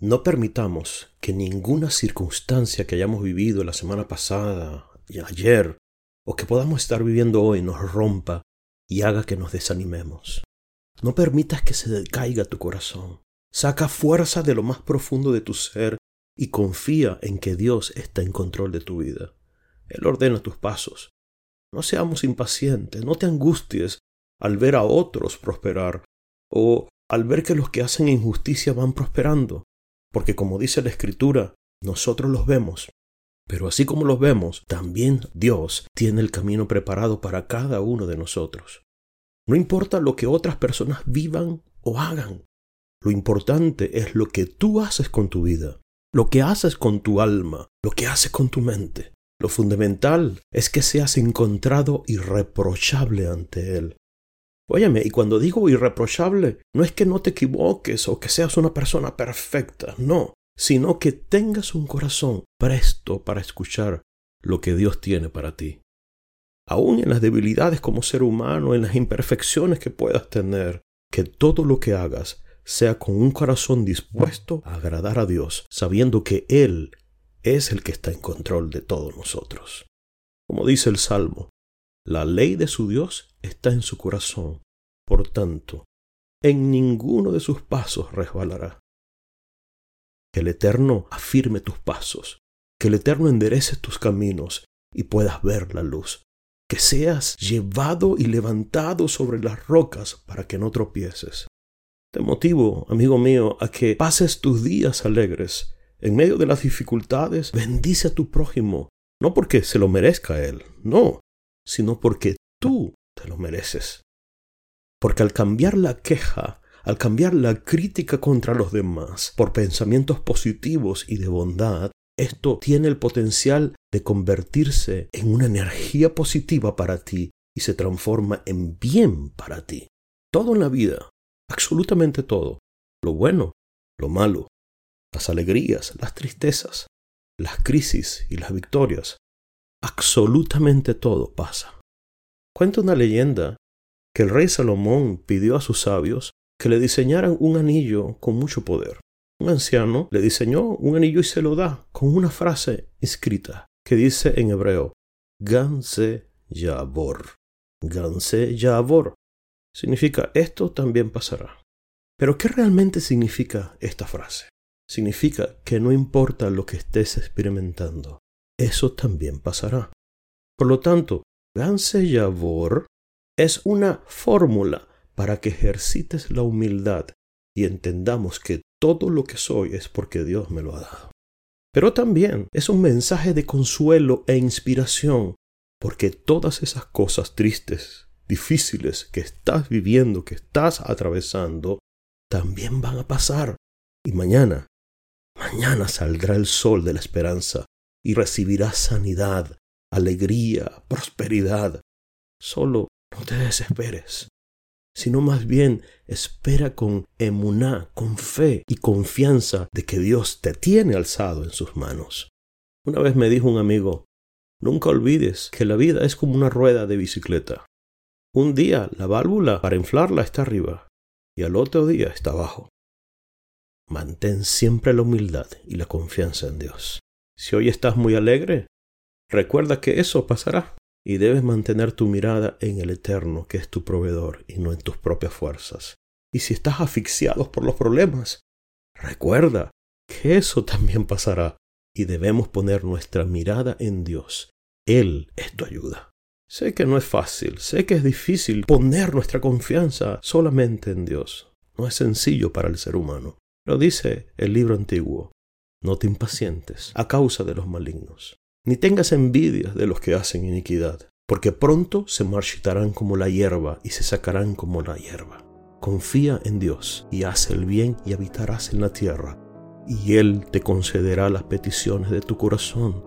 No permitamos que ninguna circunstancia que hayamos vivido la semana pasada y ayer o que podamos estar viviendo hoy nos rompa y haga que nos desanimemos. No permitas que se decaiga tu corazón. Saca fuerza de lo más profundo de tu ser y confía en que Dios está en control de tu vida. Él ordena tus pasos. No seamos impacientes, no te angusties al ver a otros prosperar o al ver que los que hacen injusticia van prosperando porque como dice la Escritura, nosotros los vemos, pero así como los vemos, también Dios tiene el camino preparado para cada uno de nosotros. No importa lo que otras personas vivan o hagan, lo importante es lo que tú haces con tu vida, lo que haces con tu alma, lo que haces con tu mente. Lo fundamental es que seas encontrado irreprochable ante Él, Óyeme, y cuando digo irreprochable, no es que no te equivoques o que seas una persona perfecta, no, sino que tengas un corazón presto para escuchar lo que Dios tiene para ti. Aún en las debilidades como ser humano, en las imperfecciones que puedas tener, que todo lo que hagas sea con un corazón dispuesto a agradar a Dios, sabiendo que Él es el que está en control de todos nosotros. Como dice el Salmo, la ley de su Dios está en su corazón. Por tanto, en ninguno de sus pasos resbalará. Que el Eterno afirme tus pasos, que el Eterno enderece tus caminos y puedas ver la luz. Que seas llevado y levantado sobre las rocas para que no tropieces. Te motivo, amigo mío, a que pases tus días alegres. En medio de las dificultades, bendice a tu prójimo, no porque se lo merezca él, no, sino porque tú te lo mereces. Porque al cambiar la queja, al cambiar la crítica contra los demás por pensamientos positivos y de bondad, esto tiene el potencial de convertirse en una energía positiva para ti y se transforma en bien para ti. Todo en la vida, absolutamente todo, lo bueno, lo malo, las alegrías, las tristezas, las crisis y las victorias, absolutamente todo pasa. Cuenta una leyenda que el rey Salomón pidió a sus sabios que le diseñaran un anillo con mucho poder. Un anciano le diseñó un anillo y se lo da con una frase escrita que dice en hebreo Ganse Yabor. Ganse Yabor. Significa esto también pasará. Pero ¿qué realmente significa esta frase? Significa que no importa lo que estés experimentando, eso también pasará. Por lo tanto, Ganse Yavor es una fórmula para que ejercites la humildad y entendamos que todo lo que soy es porque Dios me lo ha dado. Pero también es un mensaje de consuelo e inspiración, porque todas esas cosas tristes, difíciles que estás viviendo, que estás atravesando, también van a pasar. Y mañana, mañana saldrá el sol de la esperanza y recibirás sanidad, alegría, prosperidad. Solo no te desesperes, sino más bien espera con emuná, con fe y confianza de que Dios te tiene alzado en sus manos. Una vez me dijo un amigo, nunca olvides que la vida es como una rueda de bicicleta. Un día la válvula para inflarla está arriba y al otro día está abajo. Mantén siempre la humildad y la confianza en Dios. Si hoy estás muy alegre, recuerda que eso pasará y debes mantener tu mirada en el Eterno, que es tu proveedor, y no en tus propias fuerzas. Y si estás asfixiado por los problemas, recuerda que eso también pasará y debemos poner nuestra mirada en Dios. Él es tu ayuda. Sé que no es fácil, sé que es difícil poner nuestra confianza solamente en Dios. No es sencillo para el ser humano. Lo dice el libro antiguo. No te impacientes a causa de los malignos, ni tengas envidia de los que hacen iniquidad, porque pronto se marchitarán como la hierba y se sacarán como la hierba. Confía en Dios y haz el bien y habitarás en la tierra, y Él te concederá las peticiones de tu corazón.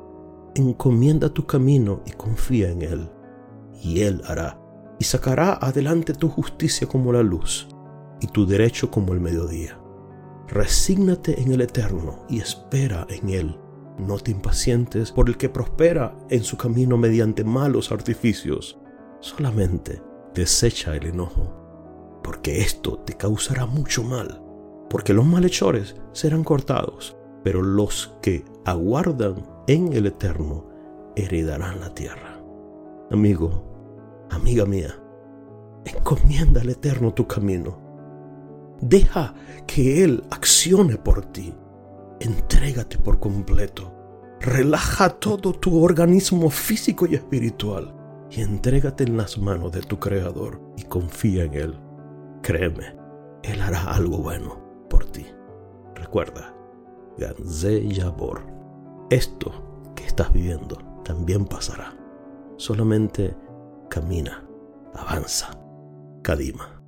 Encomienda tu camino y confía en Él, y Él hará, y sacará adelante tu justicia como la luz, y tu derecho como el mediodía. Resígnate en el Eterno y espera en Él. No te impacientes por el que prospera en su camino mediante malos artificios. Solamente desecha el enojo, porque esto te causará mucho mal, porque los malhechores serán cortados, pero los que aguardan en el Eterno heredarán la tierra. Amigo, amiga mía, encomienda al Eterno tu camino. Deja que Él accione por ti. Entrégate por completo. Relaja todo tu organismo físico y espiritual y entrégate en las manos de tu Creador y confía en Él. Créeme, Él hará algo bueno por ti. Recuerda, Ganze Yabor, esto que estás viviendo también pasará. Solamente camina, avanza, Kadima.